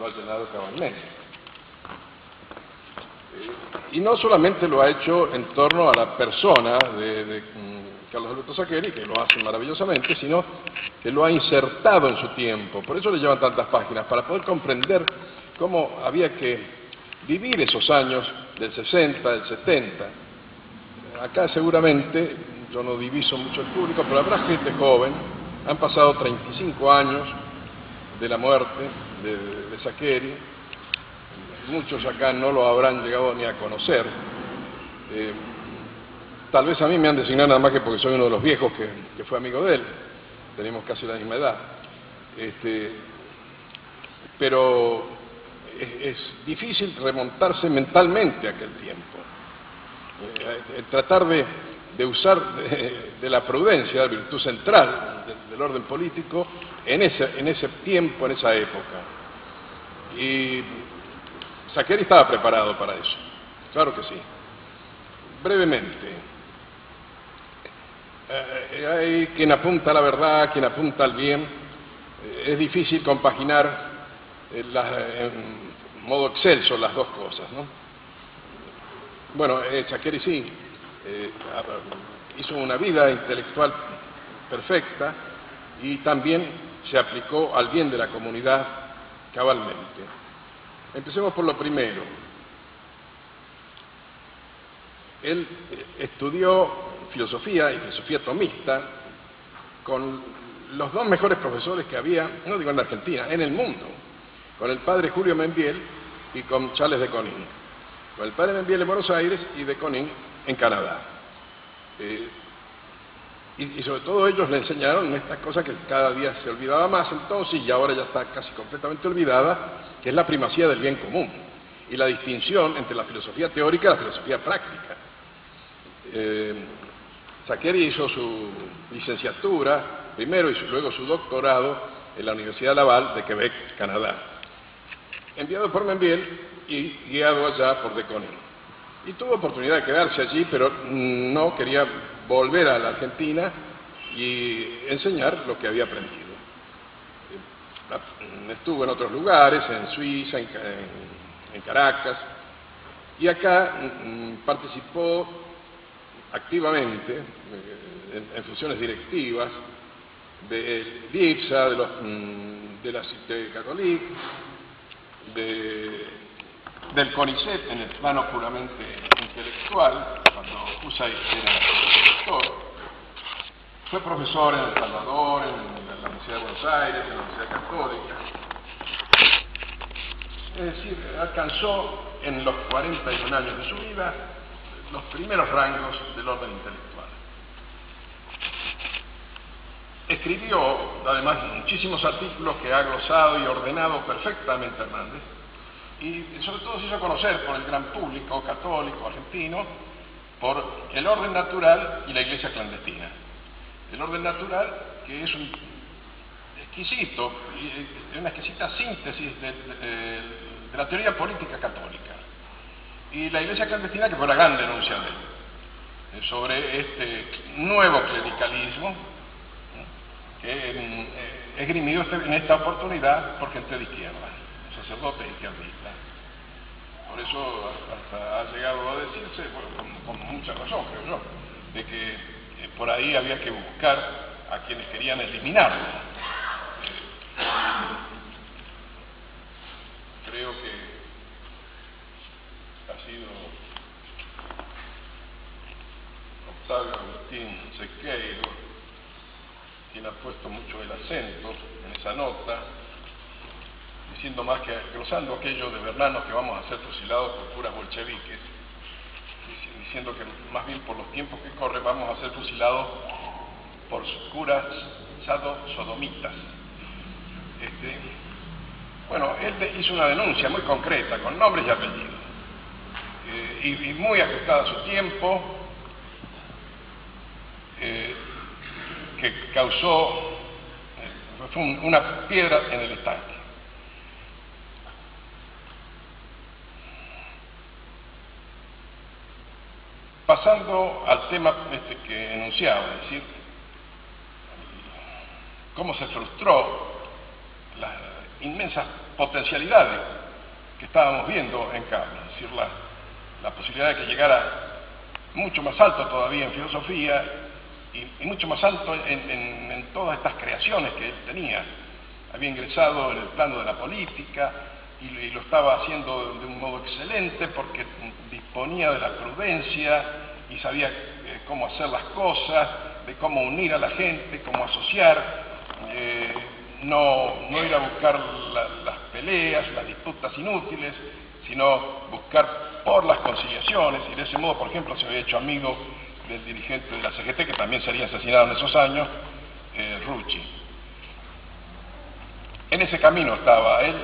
lo ha llenado cabalmente. Y no solamente lo ha hecho en torno a la persona de, mm, Carlos Alberto Saqueri, que lo hace maravillosamente, sino que lo ha insertado en su tiempo. Por eso le llevan tantas páginas, para poder comprender cómo había que vivir esos años del 60, del 70. Acá seguramente, yo no diviso mucho el público, pero habrá gente joven, han pasado 35 años de la muerte de, de muchos acá no lo habrán llegado ni a conocer. Eh, tal vez a mí me han designado nada más que porque soy uno de los viejos que, fue amigo de él, tenemos casi la misma edad. Este, pero es, difícil remontarse mentalmente a aquel tiempo. Eh, tratar de, usar de, la prudencia, la virtud central del orden político, en ese, en ese tiempo, en esa época. Y Saqueri estaba preparado para eso, claro que sí. Brevemente, eh, hay quien apunta a la verdad, quien apunta al bien. Eh, es difícil compaginar en modo excelso las dos cosas. ¿no? Bueno, eh, sí eh, hizo una vida intelectual perfecta y también se aplicó al bien de la comunidad cabalmente. Empecemos por lo primero. Él eh, estudió filosofía y filosofía tomista con los dos mejores profesores que había, no digo en la Argentina, en el mundo con el padre Julio Membiel y con Charles de Conin. Con el padre Membiel en Buenos Aires y de Conin en Canadá. Eh, y, sobre todo ellos le enseñaron estas cosas que cada día se olvidaba más entonces y ahora ya está casi completamente olvidada, que es la primacía del bien común y la distinción entre la filosofía teórica y la filosofía práctica. Eh, hizo su licenciatura primero y luego su doctorado en la Universidad Laval de Quebec, Canadá enviado por Membiel y guiado allá por De Y tuvo oportunidad de quedarse allí, pero no quería volver a la Argentina y enseñar lo que había aprendido. Estuvo en otros lugares, en Suiza, en, Caracas, y acá mm, participó activamente eh, en, funciones directivas de IPSA, de, los, mm, de la Cité Catholique, del CONICET en el plano puramente intelectual, cuando Usay era profesor. Fue profesor en El Salvador, en la Universidad de Buenos Aires, en la Universidad Católica. Es decir, alcanzó en los 41 años de su vida los primeros rangos del orden intelectual. Escribió, además, muchísimos artículos que ha glosado y ordenado perfectamente Hernández, y sobre todo se hizo conocer por el gran público católico argentino por el orden natural y la iglesia clandestina. El orden natural, que es un exquisito, una exquisita síntesis de, la teoría política católica. Y la iglesia clandestina, que fue la gran denuncia de él, sobre este nuevo clericalismo que eh, esgrimido este, en esta oportunidad por gente de izquierda, sacerdotes izquierdistas. Por eso hasta ha llegado a decirse, con, mucha razón creo yo, de que eh, por ahí había que buscar a quienes querían eliminarlo. Creo que ha sido Octavio Agustín Sequeiro quien ha puesto mucho el acento en esa nota, diciendo más que glosando aquello de vernanos que vamos a ser fusilados por curas bolcheviques, diciendo que más bien por los tiempos que corren vamos a ser fusilados por curas sodomitas. Este, bueno, él hizo una denuncia muy concreta, con nombres y apellidos, eh, y, muy ajustada a su tiempo. Eh, que causó fue una piedra en el estanque. Pasando al tema este que enunciaba, es decir, cómo se frustró las inmensas potencialidades que estábamos viendo en Carlos, es decir, la, la posibilidad de que llegara mucho más alto todavía en filosofía y, mucho más alto en, todas estas creaciones que él tenía. Había ingresado en el plano de la política y, lo estaba haciendo de un modo excelente porque disponía de la prudencia y sabía eh, cómo hacer las cosas, de cómo unir a la gente, cómo asociar, eh, no, no, ir a buscar las peleas, las disputas inútiles, sino buscar por las conciliaciones y de ese modo, por ejemplo, se había hecho amigo del dirigente de la CGT, que también sería asesinado en esos años, eh, Rucci. En ese camino estaba él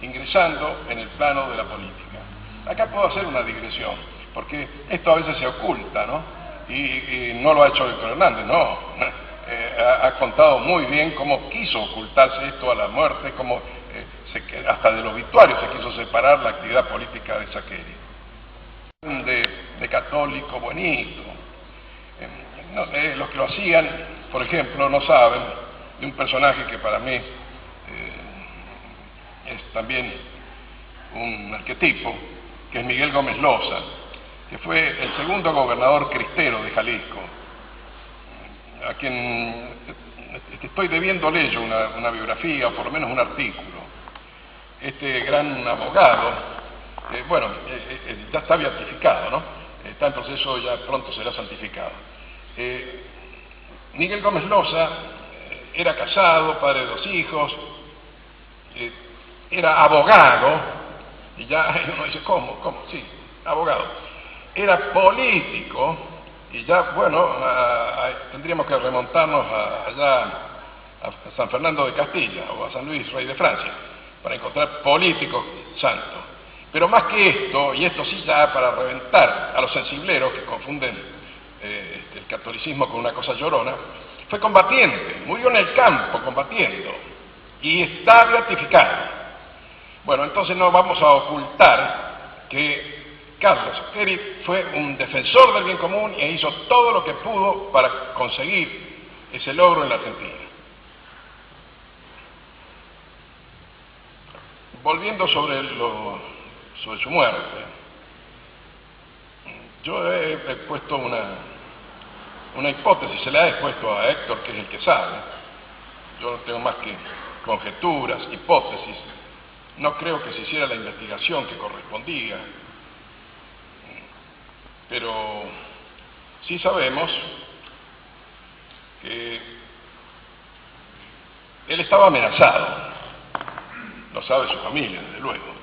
ingresando en el plano de la política. Acá puedo hacer una digresión, porque esto a veces se oculta, ¿no? Y, no lo ha hecho Víctor Hernández, no. Eh, ha, contado muy bien cómo quiso ocultarse esto a la muerte, cómo eh, hasta del obituario se quiso separar la actividad política de Saqueri. De, de católico bonito, los que lo hacían, por ejemplo, no saben de un personaje que para mí eh, es también un arquetipo, que es Miguel Gómez Loza, que fue el segundo gobernador cristero de Jalisco, a quien estoy debiéndole yo una, biografía, o por lo menos un artículo. Este gran abogado, eh, bueno, eh, ya está beatificado, ¿no? Está en proceso, ya pronto será santificado eh, Miguel Gómez Loza eh, era casado, padre de dos hijos, eh, era abogado, y ya uno dice, ¿cómo? ¿Cómo? Sí, abogado. Era político, y ya, bueno, tendríamos que remontarnos allá a San Fernando de Castilla o a San Luis, rey de Francia, para encontrar políticos santos. Pero más que esto, y esto sí ya para reventar a los sensibleros que confunden eh, este, el catolicismo con una cosa llorona, fue combatiente, murió en el campo combatiendo y está beatificado. Bueno, entonces no vamos a ocultar que Carlos Peri fue un defensor del bien común e hizo todo lo que pudo para conseguir ese logro en la Argentina. Volviendo sobre, su muerte, yo he puesto una, una hipótesis, se le ha expuesto a Héctor, que es el que sabe. Yo no tengo más que conjeturas, hipótesis. No creo que se hiciera la investigación que correspondía, pero sí sabemos que él estaba amenazado, lo sabe su familia, desde luego.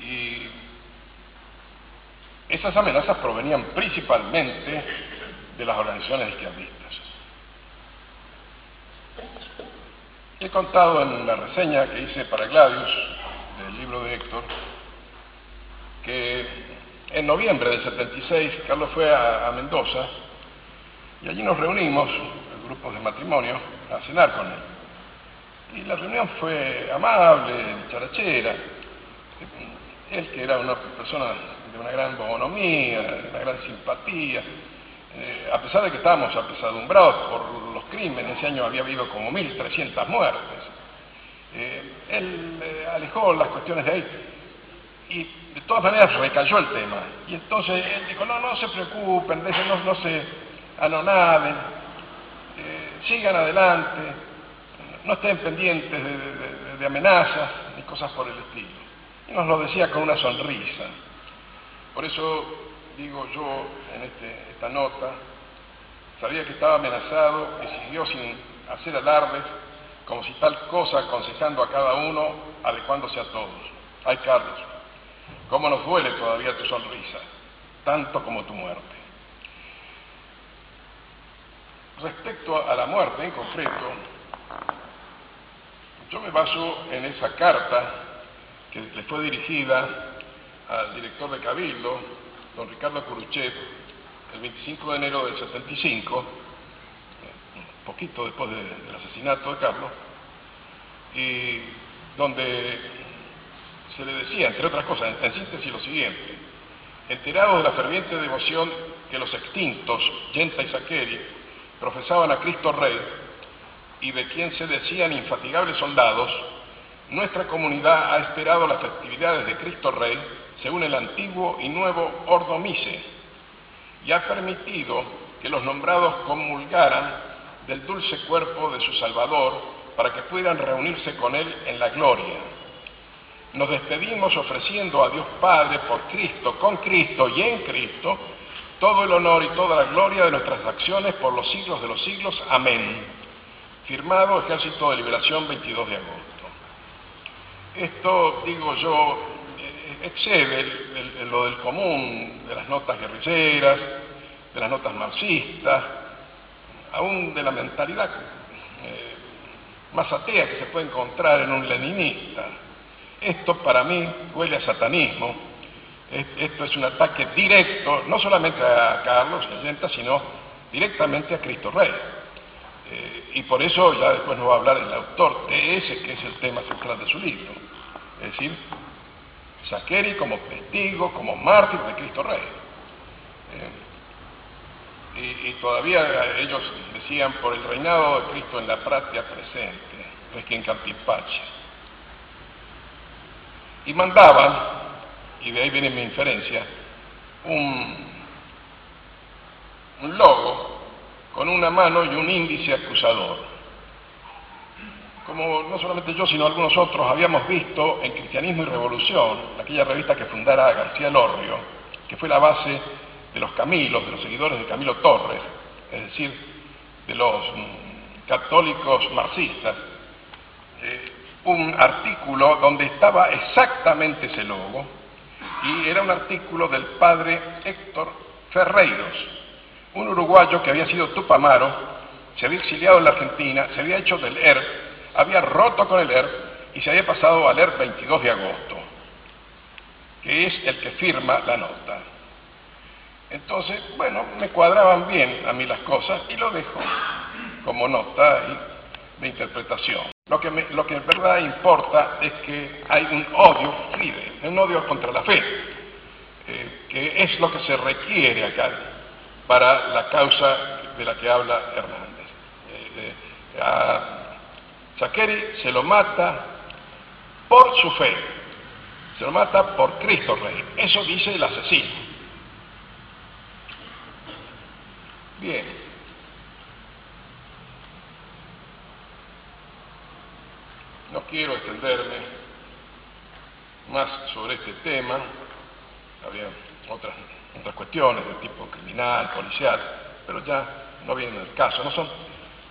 Y esas amenazas provenían principalmente de las organizaciones izquierdistas. He contado en la reseña que hice para Gladius del libro de Héctor que en noviembre del 76 Carlos fue a, Mendoza y allí nos reunimos, grupos de matrimonio, a cenar con él. Y la reunión fue amable, charachera. Él que era una persona de una gran bonomía, de una gran simpatía, eh, a pesar de que estábamos apesadumbrados por los crímenes, ese año había habido como 1.300 muertes, eh, él eh, alejó las cuestiones de ahí y de todas maneras recayó el tema. Y entonces él dijo, no, no se preocupen, no, no se anonaden, sigan adelante, no estén pendientes de amenazas ni cosas por el estilo. Y nos lo decía con una sonrisa. Por eso digo yo en este, esta nota, sabía que estaba amenazado y siguió sin hacer alardes, como si tal cosa aconsejando a cada uno, adecuándose a todos. Ay, Carlos, cómo nos duele todavía tu sonrisa, tanto como tu muerte. Respecto a la muerte en concreto, yo me baso en esa carta que le fue dirigida al director de Cabildo, don Ricardo Curuchet, el 25 de enero del 75, un poquito después del asesinato de Carlos, y donde se le decía, entre otras cosas, en, síntesis lo siguiente, enterados de la ferviente devoción que los extintos, Yenta y Saqueri, profesaban a Cristo Rey, y de quien se decían infatigables soldados, nuestra comunidad ha esperado las festividades de Cristo Rey según el antiguo y nuevo Ordo Mise y ha permitido que los nombrados comulgaran del dulce cuerpo de su Salvador para que puedan reunirse con Él en la gloria. Nos despedimos ofreciendo a Dios Padre por Cristo, con Cristo y en Cristo, todo el honor y toda la gloria de nuestras acciones por los siglos de los siglos. Amén. Firmado Ejército de Liberación 22 de agosto. Esto, digo yo, eh, excede lo del común de las notas guerrilleras, de las notas marxistas, aún de la mentalidad eh, más atea que se puede encontrar en un leninista. Esto para mí huele a satanismo. Esto es un ataque directo, no solamente a Carlos Allenta, sino directamente a Cristo Rey. Eh, y por eso ya después nos va a hablar el autor de ese, que es el tema central de su libro. Es decir, Saqueri como testigo, como mártir de Cristo Rey. Eh, y, todavía ellos decían por el reinado de Cristo en la práctica presente, en Campipache. Y mandaban, y de ahí viene mi inferencia, un, un logo con una mano y un índice acusador. Como no solamente yo, sino algunos otros habíamos visto en Cristianismo y Revolución, aquella revista que fundara García Lorrio, que fue la base de los Camilos, de los seguidores de Camilo Torres, es decir, de los mm, católicos marxistas, eh, un artículo donde estaba exactamente ese logo, y era un artículo del padre Héctor Ferreiros, un uruguayo que había sido tupamaro, se había exiliado en la Argentina, se había hecho del ERP, había roto con el ERP y se había pasado al ERP 22 de agosto, que es el que firma la nota. Entonces, bueno, me cuadraban bien a mí las cosas y lo dejo como nota de interpretación. Lo que, lo que en verdad importa es que hay un odio fide, un odio contra la fe, eh, que es lo que se requiere acá para la causa de la que habla Hernández. Eh, eh, Saqueri se lo mata por su fe, se lo mata por Cristo Rey. Eso dice el asesino. Bien. Quiero extenderme más sobre este tema. Había otras, otras cuestiones de tipo criminal, policial, pero ya no vienen al caso. No son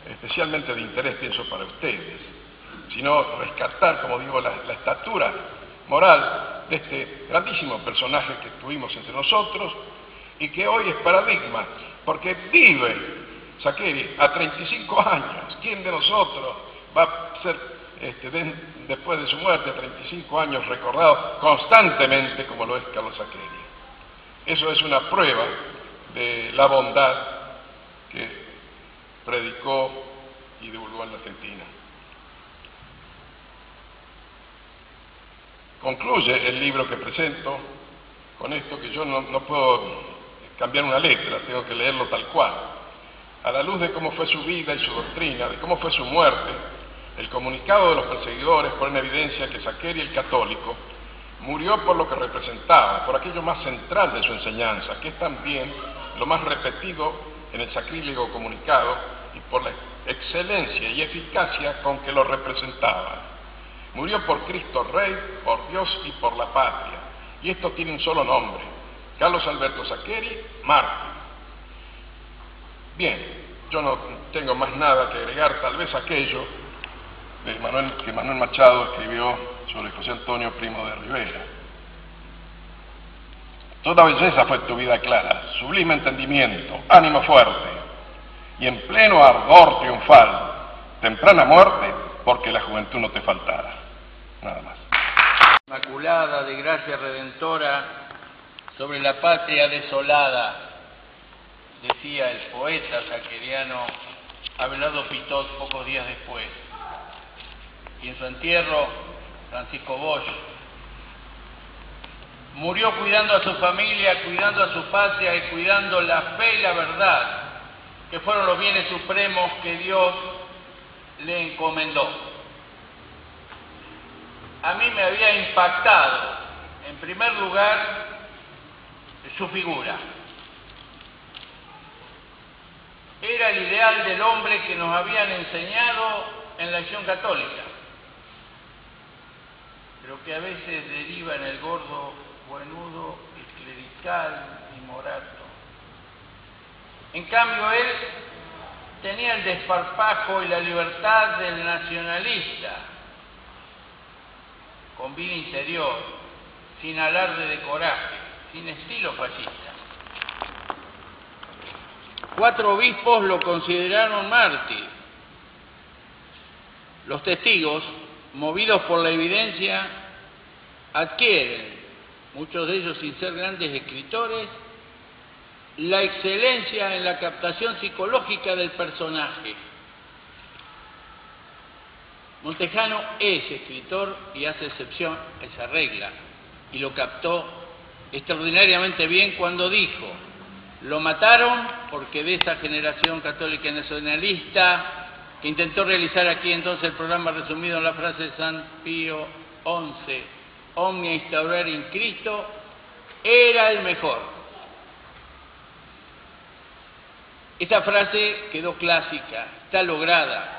especialmente de interés, pienso, para ustedes, sino rescatar, como digo, la, estatura moral de este grandísimo personaje que tuvimos entre nosotros y que hoy es paradigma, porque vive Saqueri a 35 años. ¿Quién de nosotros va a ser, este, después de su muerte, a 35 años recordado constantemente como lo es Carlos Saqueri? Eso es una prueba de la bondad que predicó y divulgó en la Argentina. Concluye el libro que presento con esto que yo no puedo cambiar una letra, tengo que leerlo tal cual. A la luz de cómo fue su vida y su doctrina, de cómo fue su muerte, el comunicado de los perseguidores pone en evidencia que Saqueri el católico murió por lo que representaba, por aquello más central de su enseñanza, que es también lo más repetido en el sacrílego comunicado y por la excelencia y eficacia con que lo representaba. Murió por Cristo Rey, por Dios y por la patria. Y esto tiene un solo nombre, Carlos Alberto Saqueri, mártir. Bien, yo no tengo más nada que agregar, tal vez aquello Manuel, que Manuel Machado escribió sobre José Antonio Primo de Rivera. Toda belleza fue tu vida clara, sublime entendimiento, ánimo fuerte, y en pleno ardor triunfal, temprana muerte, porque la juventud no te faltara. Nada más. Inmaculada de gracia redentora sobre la patria desolada, decía el poeta saqueriano Abelardo Pitot pocos días después. Y en su entierro, Francisco Bosch murió cuidando a su familia, cuidando a su patria y cuidando la fe y la verdad que fueron los bienes supremos que Dios le encomendó. a mí me había impactado, en primer lugar, su figura. Era el ideal del hombre que nos habían enseñado en la acción católica, pero que a veces deriva en el gordo buenudo y clerical y morato. En cambio, él tenía el desparpajo y la libertad del nacionalista, con vida interior, sin alarde de coraje, sin estilo fascista. Cuatro obispos lo consideraron mártir. Los testigos, movidos por la evidencia, adquieren, muchos de ellos sin ser grandes escritores, la excelencia en la captación psicológica del personaje. Montejano es escritor y hace excepción a esa regla y lo captó extraordinariamente bien cuando dijo, lo mataron porque de esa generación católica nacionalista intentó realizar aquí entonces el programa resumido en la frase de San Pío XI, omnia instaurar in Cristo, era el mejor. Esta frase quedó clásica, está lograda.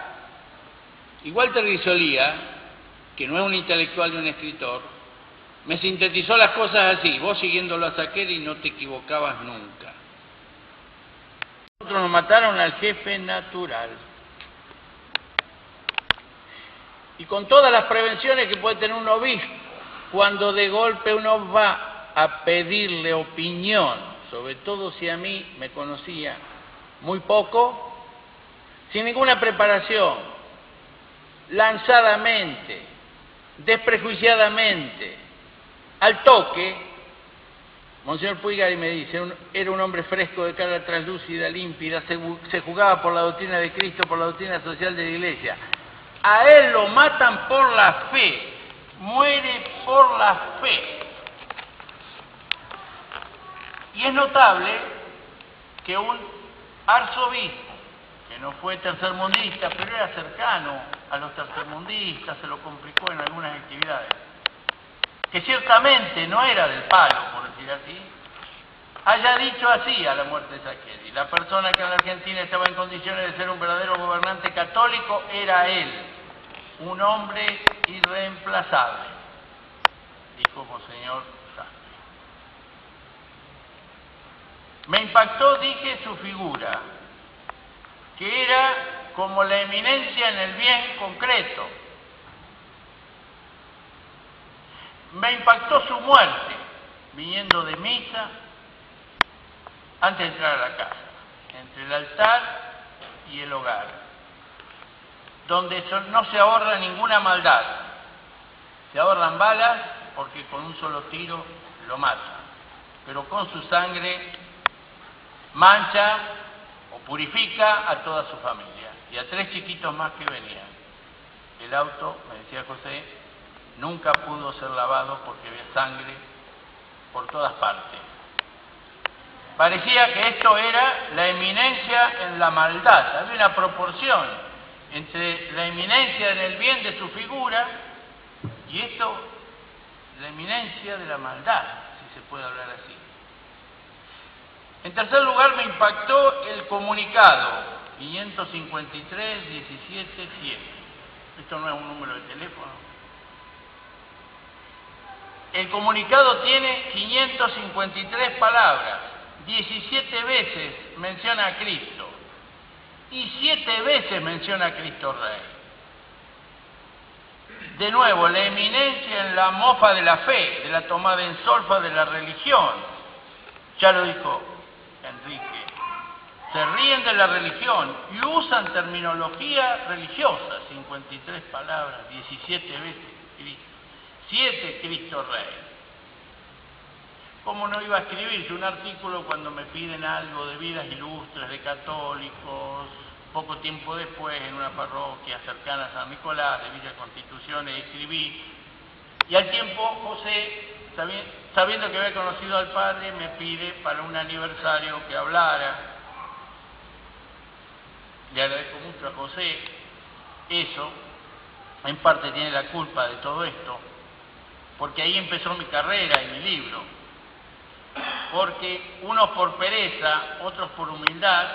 Y Walter Risolía, que no es un intelectual ni un escritor, me sintetizó las cosas así, vos siguiéndolo a y no te equivocabas nunca. Nosotros nos mataron al jefe natural. Y con todas las prevenciones que puede tener un obispo, cuando de golpe uno va a pedirle opinión, sobre todo si a mí me conocía muy poco, sin ninguna preparación, lanzadamente, desprejuiciadamente, al toque, Monseñor Puigari me dice, era un hombre fresco de cara translúcida, límpida, se, se, jugaba por la doctrina de Cristo, por la doctrina social de la Iglesia. A él lo matan por la fe, muere por la fe. Y es notable que un arzobispo, que no fue tercermundista, pero era cercano a los tercermundistas, se lo complicó en algunas actividades, que ciertamente no era del palo, por decir así, haya dicho así a la muerte de Saccheri. La persona que en la Argentina estaba en condiciones de ser un verdadero gobernante católico era él, un hombre irreemplazable, dijo Monseñor Me impactó, dije, su figura, que era como la eminencia en el bien concreto. Me impactó su muerte, viniendo de misa, antes de entrar a la casa, entre el altar y el hogar, donde no se ahorra ninguna maldad. Se ahorran balas porque con un solo tiro lo matan, pero con su sangre mancha o purifica a toda su familia y a tres chiquitos más que venían. El auto, me decía José, nunca pudo ser lavado porque había sangre por todas partes. Parecía que esto era la eminencia en la maldad, había una proporción entre la eminencia en el bien de su figura y esto, la eminencia de la maldad, si se puede hablar así. En tercer lugar, me impactó el comunicado 553 17 7. Esto no es un número de teléfono. El comunicado tiene 553 palabras, 17 veces menciona a Cristo y 7 veces menciona a Cristo Rey. De nuevo, la eminencia en la mofa de la fe, de la tomada en solfa de la religión. Ya lo dijo Enrique, se ríen de la religión y usan terminología religiosa, 53 palabras, 17 veces Cristo, 7 Cristo Rey. ¿Cómo no iba a escribirse un artículo cuando me piden algo de vidas ilustres de católicos? Poco tiempo después, en una parroquia cercana a San Nicolás de Villa Constitución, escribí. Y al tiempo, José, sabiendo que había conocido al padre, me pide para un aniversario que hablara. Le agradezco mucho a José eso, en parte tiene la culpa de todo esto, porque ahí empezó mi carrera y mi libro. Porque unos por pereza, otros por humildad,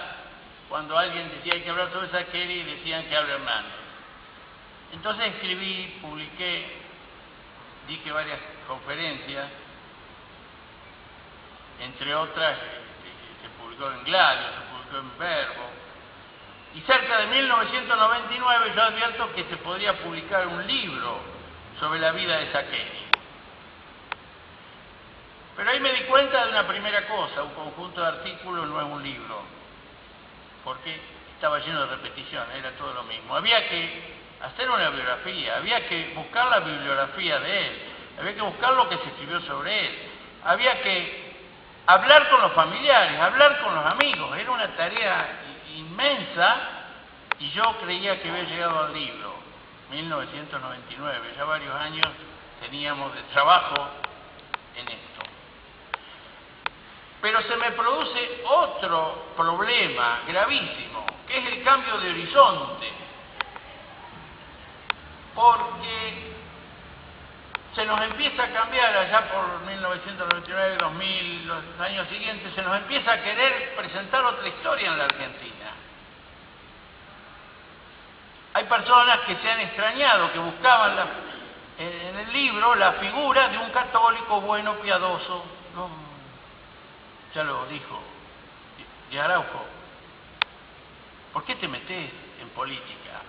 cuando alguien decía hay que hablar sobre Saqueri, decían que hable Hernández. Entonces escribí, publiqué, dije varias conferencias, entre otras se publicó en Gladio, se publicó en Verbo, y cerca de 1999 yo advierto que se podría publicar un libro sobre la vida de Saqueri. Pero ahí me di cuenta de una primera cosa, un conjunto de artículos no es un libro, porque estaba lleno de repeticiones, era todo lo mismo. Había que hacer una biografía, había que buscar la bibliografía de él, había que buscar lo que se escribió sobre él, había que hablar con los familiares, hablar con los amigos, era una tarea inmensa y yo creía que había llegado al libro, 1999, ya varios años teníamos de trabajo en esto. Pero se me produce otro problema gravísimo, que es el cambio de horizonte. Porque se nos empieza a cambiar allá por 1999, 2000, los años siguientes, se nos empieza a querer presentar otra historia en la Argentina. Hay personas que se han extrañado, que buscaban en el libro la figura de un católico bueno, piadoso. No, ya lo dijo de Araujo, ¿por qué te metes en política?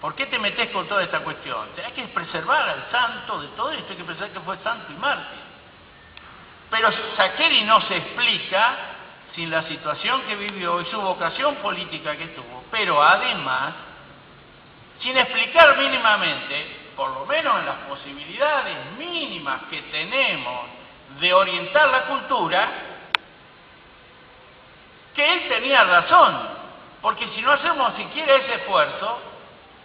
¿Por qué te metes con toda esta cuestión? Hay que preservar al santo de todo esto, hay que pensar que fue santo y mártir. Pero Saqueri no se explica sin la situación que vivió y su vocación política que tuvo, pero además, sin explicar mínimamente, por lo menos en las posibilidades mínimas que tenemos de orientar la cultura, que él tenía razón, porque si no hacemos siquiera ese esfuerzo,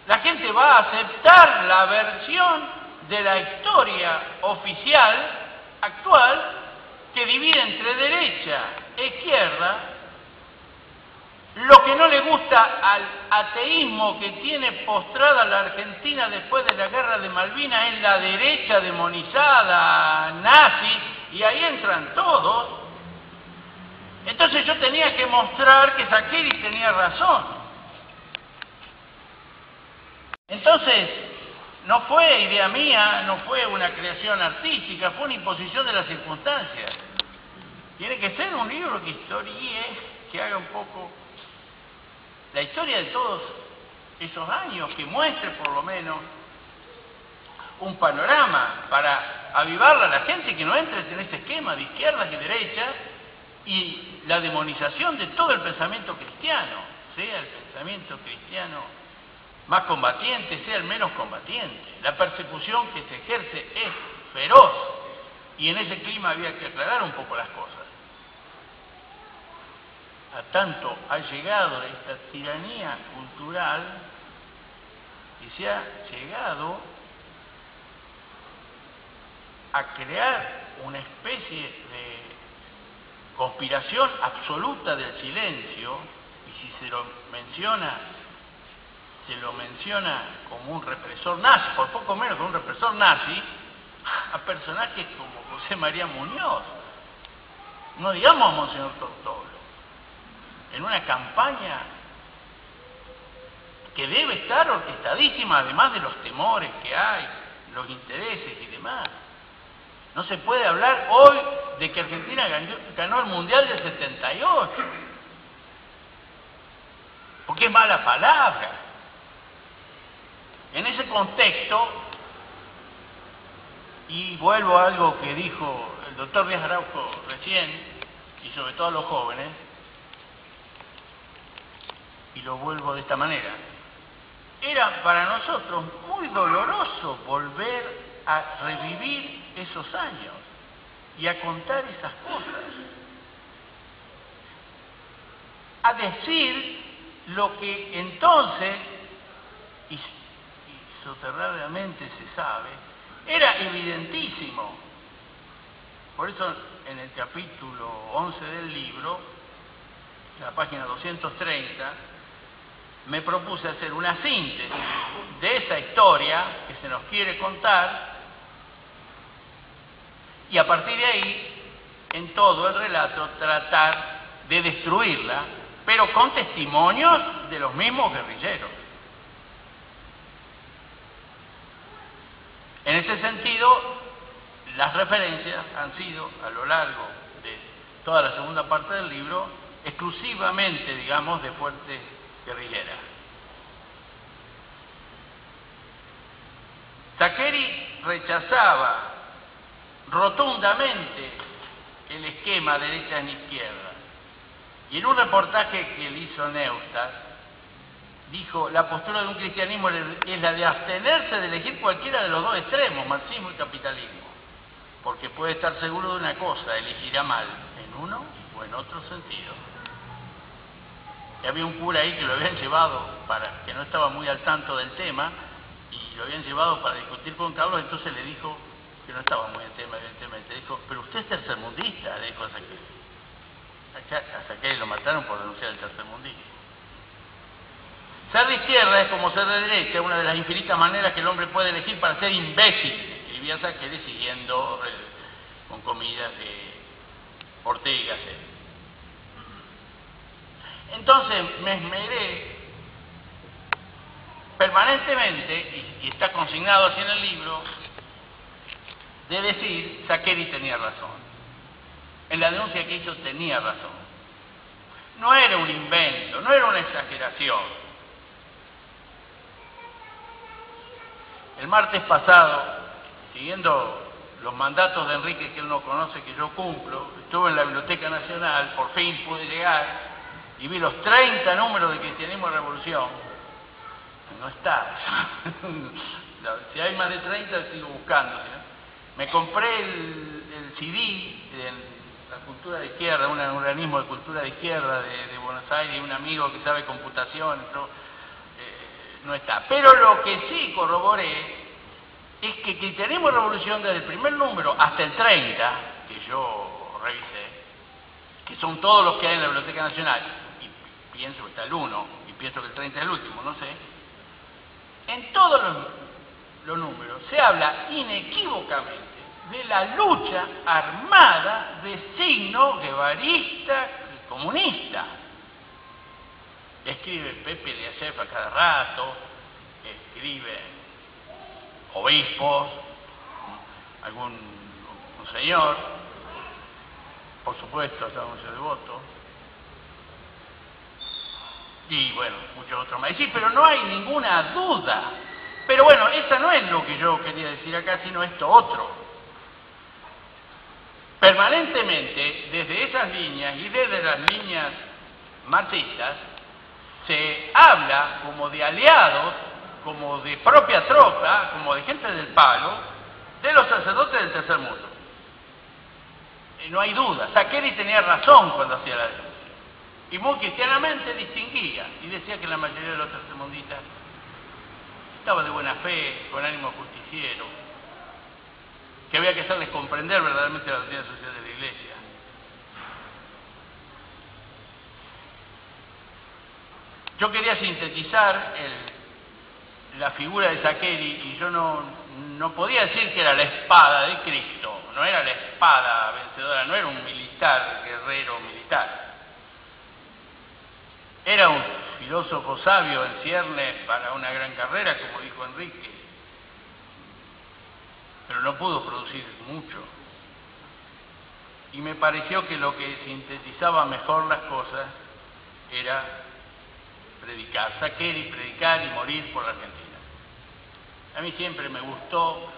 la gente va a aceptar la versión de la historia oficial actual que divide entre derecha e izquierda, lo que no le gusta al ateísmo que tiene postrada la Argentina después de la guerra de Malvinas es la derecha demonizada nazi y ahí entran todos. Entonces yo tenía que mostrar que Zakiri tenía razón. Entonces, no fue idea mía, no fue una creación artística, fue una imposición de las circunstancias. Tiene que ser un libro que historie, que haga un poco la historia de todos esos años, que muestre por lo menos un panorama para avivarla a la gente que no entre en este esquema de izquierdas y derechas y la demonización de todo el pensamiento cristiano, sea el pensamiento cristiano más combatiente, sea el menos combatiente. La persecución que se ejerce es feroz y en ese clima había que aclarar un poco las cosas. A tanto ha llegado esta tiranía cultural y se ha llegado a crear una especie de conspiración absoluta del silencio, y si se lo menciona, se lo menciona como un represor nazi, por poco menos que un represor nazi, a personajes como José María Muñoz, no digamos a Monseñor Tortolo, en una campaña que debe estar orquestadísima, además de los temores que hay, los intereses y demás. No se puede hablar hoy de que Argentina ganó, el Mundial del 78, porque es mala palabra. En ese contexto, y vuelvo a algo que dijo el doctor Díaz Araujo recién, y sobre todo a los jóvenes, y lo vuelvo de esta manera, era para nosotros muy doloroso volver a revivir esos años y a contar esas cosas. A decir lo que entonces, y, soterradamente se sabe, era evidentísimo. Por eso en el capítulo 11 del libro, la página 230, me propuse hacer una síntesis de esa historia que se nos quiere contar y a partir de ahí, en todo el relato, tratar de destruirla, pero con testimonios de los mismos guerrilleros. En ese sentido, las referencias han sido a lo largo de toda la segunda parte del libro exclusivamente, digamos, de fuertes guerrilleras. Takeri rechazaba rotundamente el esquema derecha en izquierda. Y en un reportaje que le hizo Neustadt, dijo, la postura de un cristianismo es la de abstenerse de elegir cualquiera de los dos extremos, marxismo y capitalismo, porque puede estar seguro de una cosa, elegirá mal, en uno o en otro sentido. Y había un cura ahí que lo habían llevado, para que no estaba muy al tanto del tema, y lo habían llevado para discutir con Carlos, entonces le dijo, que no estaba muy en tema, evidentemente, dijo, pero usted es tercermundista, dijo a Saquel. A Saquel lo mataron por denunciar el tercermundismo. Ser de izquierda es como ser de derecha, una de las infinitas maneras que el hombre puede elegir para ser imbécil, escribía Saquel siguiendo con comillas de Ortega Entonces me esmeré permanentemente, y, está consignado así en el libro, de decir, Saqueri tenía razón. En la denuncia que hizo tenía razón. No era un invento, no era una exageración. El martes pasado, siguiendo los mandatos de Enrique que él no conoce, que yo cumplo, estuve en la Biblioteca Nacional, por fin pude llegar y vi los 30 números de Cristianismo y Revolución. No está. si hay más de 30, sigo buscando. Me compré el, CD de la cultura de izquierda, un organismo de cultura de izquierda de, Buenos Aires, un amigo que sabe computación, eh, no está. Pero lo que sí corroboré es que que tenemos revolución desde el primer número hasta el 30, que yo revisé, que son todos los que hay en la Biblioteca Nacional, y pienso que está el 1, y pienso que el 30 es el último, no sé, en todos los números se habla inequívocamente de la lucha armada de signo guevarista y comunista. Escribe Pepe de Acef a cada rato, escribe obispos, algún un señor, por supuesto, hasta un devoto, y bueno, muchos otros más. Sí, pero no hay ninguna duda. Pero bueno, esa no es lo que yo quería decir acá, sino esto otro permanentemente desde esas líneas y desde las líneas marxistas se habla como de aliados, como de propia tropa, como de gente del palo, de los sacerdotes del tercer mundo. Y no hay duda, Saqueri tenía razón cuando hacía la denuncia. Y muy cristianamente distinguía y decía que la mayoría de los tercermundistas estaba de buena fe, con ánimo justiciero, que había que hacerles comprender verdaderamente la doctrina social de la Iglesia. Yo quería sintetizar la figura de Saqueri y yo no, no podía decir que era la espada de Cristo, no era la espada vencedora, no era un militar, guerrero militar. Era un filósofo sabio en ciernes para una gran carrera, como dijo Enrique, pero no pudo producir mucho. Y me pareció que lo que sintetizaba mejor las cosas era predicar, saquer y predicar y morir por la Argentina. A mí siempre me gustó,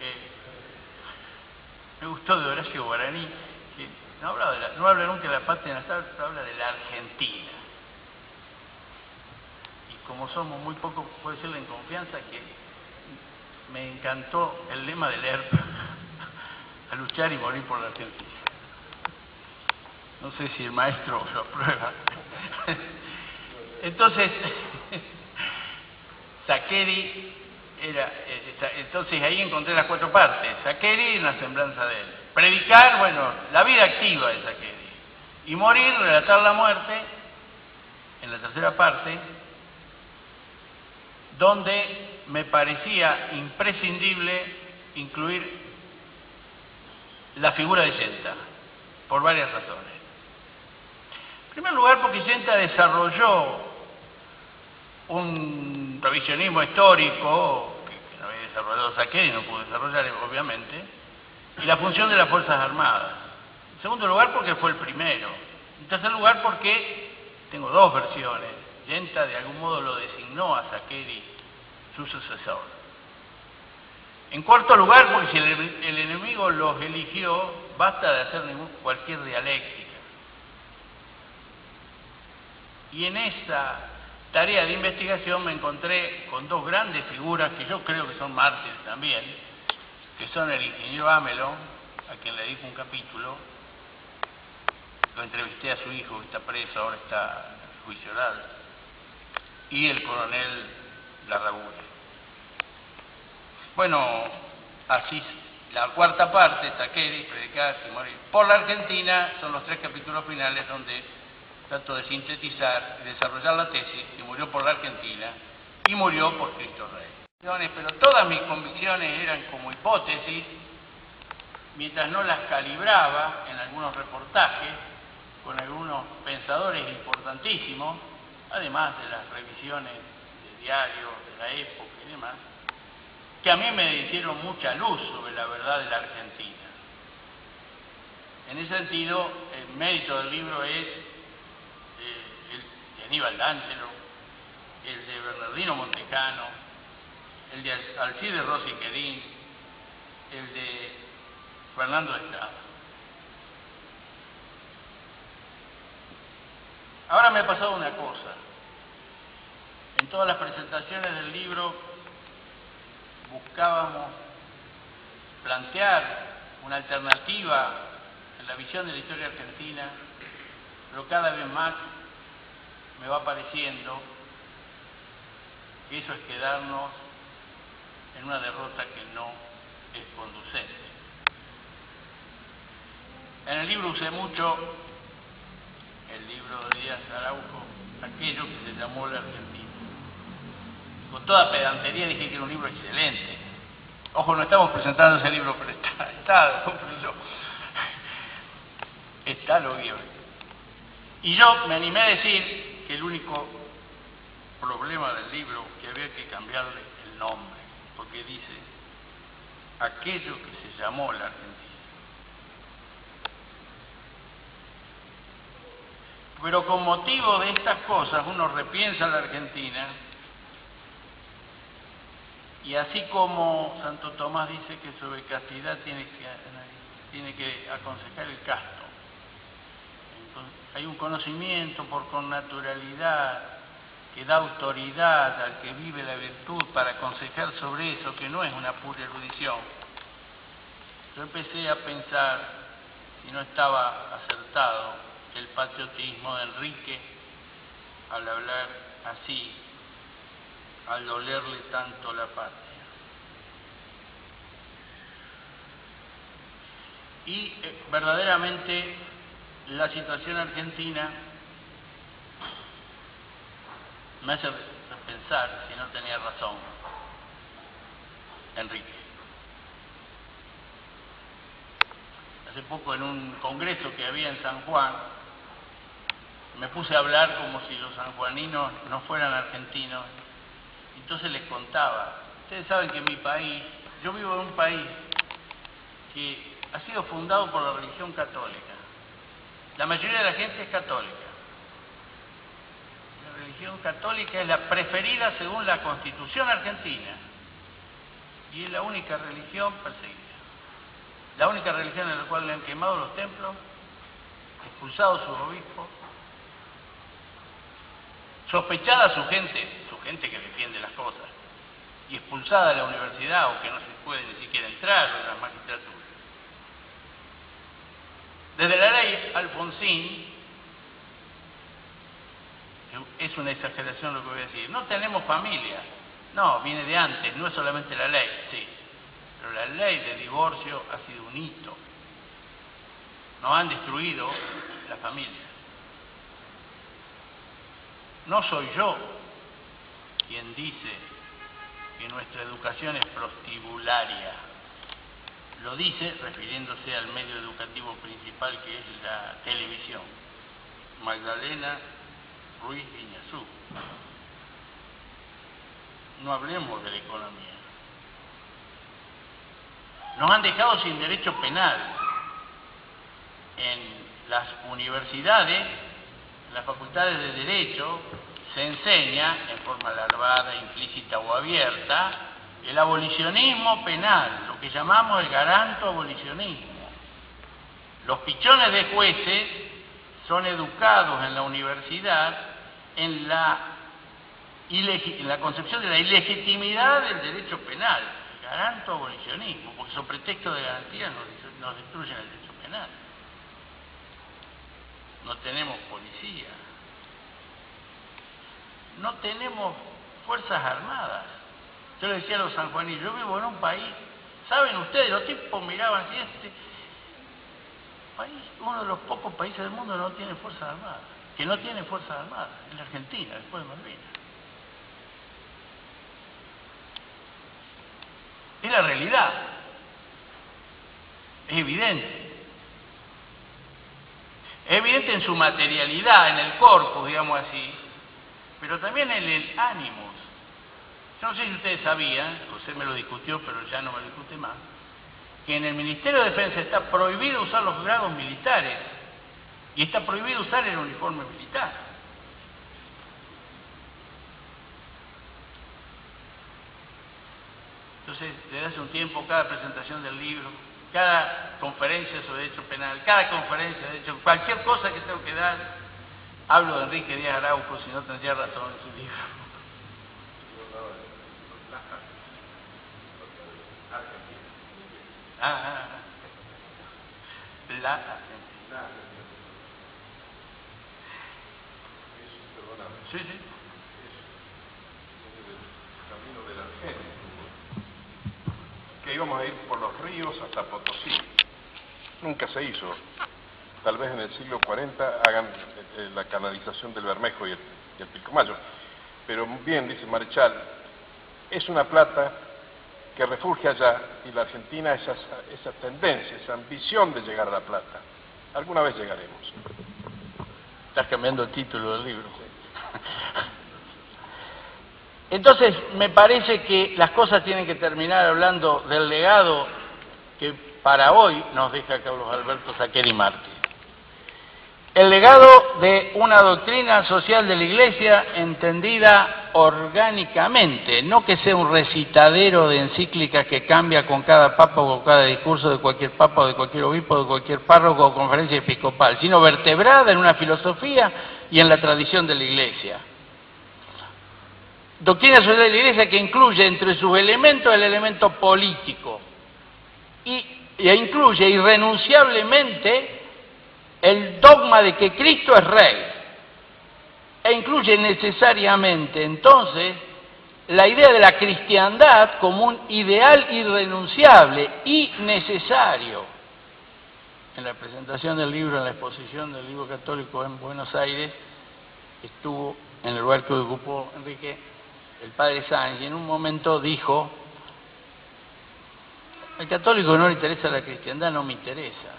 eh, me gustó de Horacio Guaraní, que no habla, no habla nunca de la patria habla de la Argentina. Y como somos muy pocos, puede decirle en confianza que me encantó el lema de leer a luchar y morir por la Argentina. No sé si el maestro lo aprueba. Entonces, Saqueri era, eh, entonces ahí encontré las cuatro partes. Saqueri en la semblanza de él. Predicar, bueno, la vida activa de Saqueri. Y morir, relatar la muerte, en la tercera parte, donde me parecía imprescindible incluir la figura de Yenta, por varias razones. En primer lugar, porque Yenta desarrolló un revisionismo histórico que no había desarrollado Saquer y no pudo desarrollar, obviamente, y la función de las Fuerzas Armadas. En segundo lugar, porque fue el primero. En tercer lugar, porque tengo dos versiones. Yenta de algún modo lo designó a Saqueri su sucesor. En cuarto lugar, porque si el, enemigo los eligió, basta de hacer cualquier dialéctica. Y en esa tarea de investigación me encontré con dos grandes figuras que yo creo que son mártires también, que son el ingeniero Amelon, a quien le dedico un capítulo, lo entrevisté a su hijo, que está preso, ahora está juicio y el coronel Larragure. Bueno, así la cuarta parte, Taqueri, Predicar y Morir por la Argentina, son los tres capítulos finales donde trato de sintetizar y desarrollar la tesis y murió por la Argentina y murió por Cristo Rey. Pero todas mis convicciones eran como hipótesis, mientras no las calibraba en algunos reportajes con algunos pensadores importantísimos, además de las revisiones diarios de la época y demás, que a mí me hicieron mucha luz sobre la verdad de la Argentina. En ese sentido, el mérito del libro es eh, el de Aníbal D'Angelo, el de Bernardino Montecano, el de Alcide Rossi Querín, el de Fernando Estrada. Ahora me ha pasado una cosa. En todas las presentaciones del libro buscábamos plantear una alternativa en la visión de la historia argentina, pero cada vez más me va pareciendo que eso es quedarnos en una derrota que no es conducente. En el libro usé mucho el libro de Díaz Araujo, aquello que se llamó la Argentina con toda pedantería dije que era un libro excelente. Ojo, no estamos presentando ese libro, pero está, está, lo guion. Y yo me animé a decir que el único problema del libro que había que cambiarle el nombre, porque dice aquello que se llamó la Argentina. Pero con motivo de estas cosas uno repiensa la Argentina y así como Santo Tomás dice que sobre castidad tiene que, tiene que aconsejar el casto, hay un conocimiento por connaturalidad que da autoridad al que vive la virtud para aconsejar sobre eso, que no es una pura erudición. Yo empecé a pensar, si no estaba acertado, el patriotismo de Enrique, al hablar así, al dolerle tanto la patria. Y eh, verdaderamente la situación argentina me hace pensar si no tenía razón Enrique. Hace poco en un congreso que había en San Juan, me puse a hablar como si los sanjuaninos no fueran argentinos entonces les contaba, ustedes saben que mi país, yo vivo en un país que ha sido fundado por la religión católica. La mayoría de la gente es católica. La religión católica es la preferida según la constitución argentina y es la única religión perseguida. La única religión en la cual le han quemado los templos, expulsado sus obispos, sospechada su gente, gente que defiende las cosas, y expulsada de la universidad o que no se puede ni siquiera entrar en la magistratura. Desde la ley Alfonsín, es una exageración lo que voy a decir, no tenemos familia, no, viene de antes, no es solamente la ley, sí, pero la ley de divorcio ha sido un hito, no han destruido la familia. No soy yo quien dice que nuestra educación es prostibularia. Lo dice refiriéndose al medio educativo principal que es la televisión. Magdalena Ruiz Iñazú. No hablemos de la economía. Nos han dejado sin derecho penal. En las universidades, en las facultades de Derecho, se enseña, en forma larvada, implícita o abierta, el abolicionismo penal, lo que llamamos el garanto abolicionismo. Los pichones de jueces son educados en la universidad en la, concepción de la ilegitimidad del derecho penal, el garanto abolicionismo, porque son pretextos de garantía nos, nos destruyen el derecho penal. No tenemos policía, no tenemos fuerzas armadas. Yo le decía a los sanjuaninos, yo vivo en un país, ¿saben ustedes? Los tipos miraban así, este país, uno de los pocos países del mundo no tiene fuerzas armadas, que no tiene fuerzas armadas, es la Argentina, después de Malvinas. Es la realidad, es evidente. Es evidente en su materialidad, en el corpus, digamos así, pero también en el ánimo. Yo no sé si ustedes sabían, José me lo discutió, pero ya no me lo discute más, que en el Ministerio de Defensa está prohibido usar los grados militares y está prohibido usar el uniforme militar. Entonces, desde hace un tiempo, cada presentación del libro, cada conferencia sobre derecho penal, cada conferencia de hecho, cualquier cosa que tengo que dar, Hablo de Enrique Díaz Araujo, si no tendría razón en su libro. Ah, ah, ah. La Argentina. Sí, sí. Que íbamos a ir por los ríos hasta Potosí. Nunca se hizo tal vez en el siglo 40 hagan eh, la canalización del Bermejo y el, Pilcomayo. Pero bien, dice Marechal, es una plata que refugia allá y la Argentina esa, esa tendencia, esa ambición de llegar a la plata. Alguna vez llegaremos. Estás cambiando el título del libro. Entonces, me parece que las cosas tienen que terminar hablando del legado que para hoy nos deja Carlos Alberto Saqueri Martí. El legado de una doctrina social de la Iglesia entendida orgánicamente, no que sea un recitadero de encíclicas que cambia con cada papa o con cada discurso de cualquier papa o de cualquier obispo, de cualquier párroco o conferencia episcopal, sino vertebrada en una filosofía y en la tradición de la Iglesia. Doctrina social de la Iglesia que incluye entre sus elementos el elemento político y, e incluye irrenunciablemente el dogma de que Cristo es rey e incluye necesariamente entonces la idea de la cristiandad como un ideal irrenunciable y necesario. En la presentación del libro, en la exposición del libro católico en Buenos Aires, estuvo en el lugar que ocupó Enrique, el padre Sánchez, y en un momento dijo, al católico no le interesa la cristiandad, no me interesa.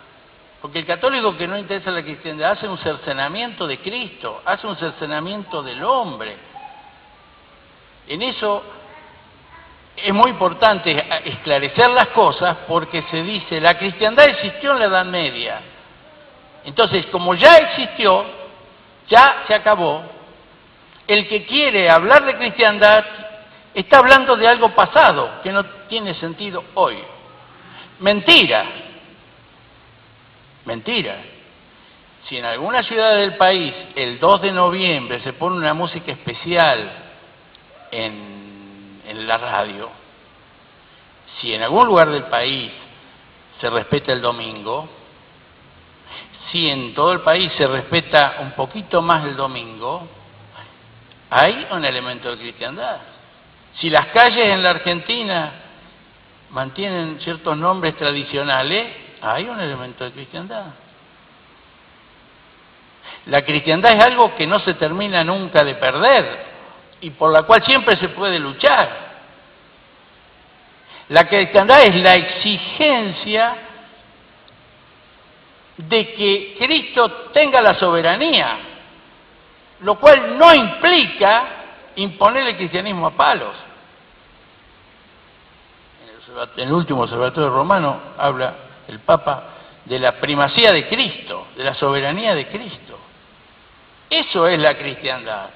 Porque el católico que no interesa la cristiandad hace un cercenamiento de Cristo, hace un cercenamiento del hombre. En eso es muy importante esclarecer las cosas porque se dice, la cristiandad existió en la Edad Media. Entonces, como ya existió, ya se acabó, el que quiere hablar de cristiandad está hablando de algo pasado que no tiene sentido hoy. Mentira, Mentira. Si en alguna ciudad del país el 2 de noviembre se pone una música especial en, en la radio, si en algún lugar del país se respeta el domingo, si en todo el país se respeta un poquito más el domingo, hay un elemento de cristiandad. Si las calles en la Argentina mantienen ciertos nombres tradicionales, hay un elemento de cristiandad. La cristiandad es algo que no se termina nunca de perder y por la cual siempre se puede luchar. La cristiandad es la exigencia de que Cristo tenga la soberanía, lo cual no implica imponer el cristianismo a palos. En el último observatorio romano habla el Papa de la primacía de Cristo, de la soberanía de Cristo. Eso es la cristiandad.